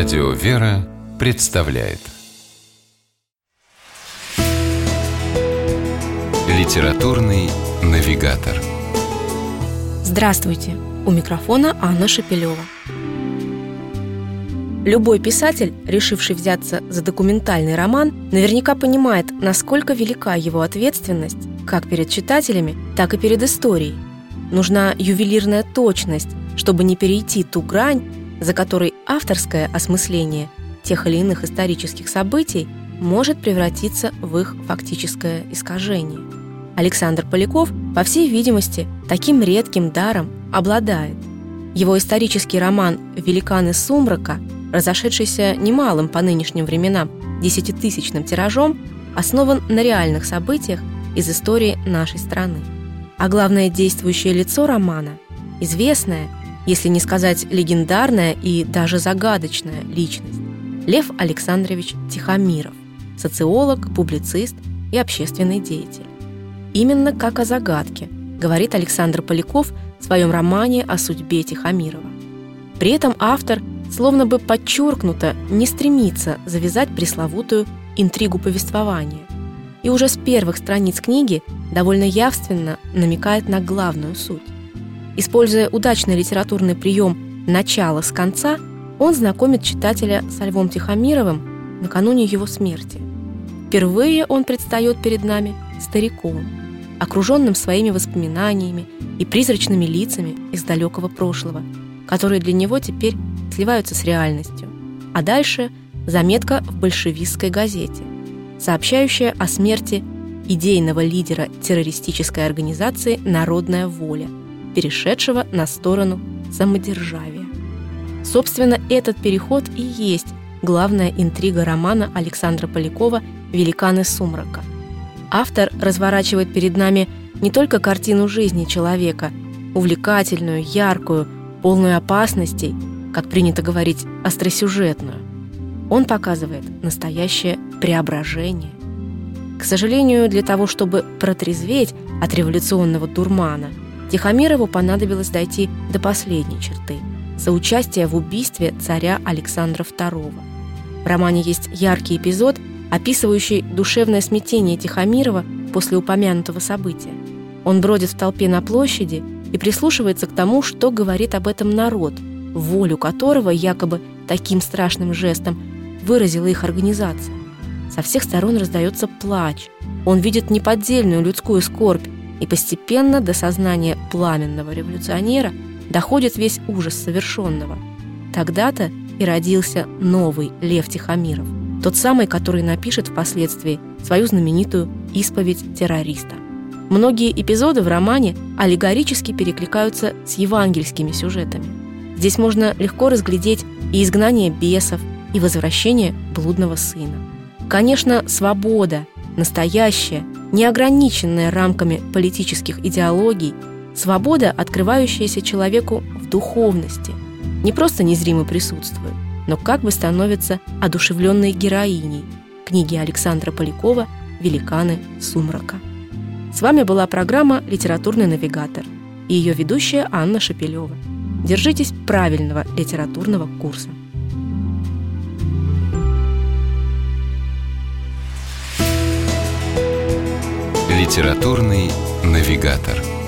Радио «Вера» представляет Литературный навигатор Здравствуйте! У микрофона Анна Шапилева. Любой писатель, решивший взяться за документальный роман, наверняка понимает, насколько велика его ответственность как перед читателями, так и перед историей. Нужна ювелирная точность, чтобы не перейти ту грань, за которой авторское осмысление тех или иных исторических событий может превратиться в их фактическое искажение. Александр Поляков, по всей видимости, таким редким даром обладает. Его исторический роман «Великаны сумрака», разошедшийся немалым по нынешним временам десятитысячным тиражом, основан на реальных событиях из истории нашей страны. А главное действующее лицо романа – известная – если не сказать легендарная и даже загадочная личность. Лев Александрович Тихомиров, социолог, публицист и общественный деятель. Именно как о загадке, говорит Александр Поляков в своем романе о судьбе Тихомирова. При этом автор словно бы подчеркнуто не стремится завязать пресловутую интригу повествования и уже с первых страниц книги довольно явственно намекает на главную суть. Используя удачный литературный прием «начало с конца», он знакомит читателя со Львом Тихомировым накануне его смерти. Впервые он предстает перед нами стариком, окруженным своими воспоминаниями и призрачными лицами из далекого прошлого, которые для него теперь сливаются с реальностью. А дальше заметка в большевистской газете, сообщающая о смерти идейного лидера террористической организации «Народная воля», перешедшего на сторону самодержавия. Собственно, этот переход и есть главная интрига романа Александра Полякова «Великаны сумрака». Автор разворачивает перед нами не только картину жизни человека, увлекательную, яркую, полную опасностей, как принято говорить, остросюжетную. Он показывает настоящее преображение. К сожалению, для того, чтобы протрезветь от революционного дурмана – Тихомирову понадобилось дойти до последней черты – соучастия в убийстве царя Александра II. В романе есть яркий эпизод, описывающий душевное смятение Тихомирова после упомянутого события. Он бродит в толпе на площади и прислушивается к тому, что говорит об этом народ, волю которого якобы таким страшным жестом выразила их организация. Со всех сторон раздается плач. Он видит неподдельную людскую скорбь, и постепенно до сознания пламенного революционера доходит весь ужас совершенного. Тогда-то и родился новый Лев Тихомиров, тот самый, который напишет впоследствии свою знаменитую «Исповедь террориста». Многие эпизоды в романе аллегорически перекликаются с евангельскими сюжетами. Здесь можно легко разглядеть и изгнание бесов, и возвращение блудного сына. Конечно, свобода, настоящая, не ограниченная рамками политических идеологий, свобода, открывающаяся человеку в духовности, не просто незримо присутствует, но как бы становится одушевленной героиней книги Александра Полякова «Великаны сумрака». С вами была программа «Литературный навигатор» и ее ведущая Анна Шапилева. Держитесь правильного литературного курса. Литературный навигатор.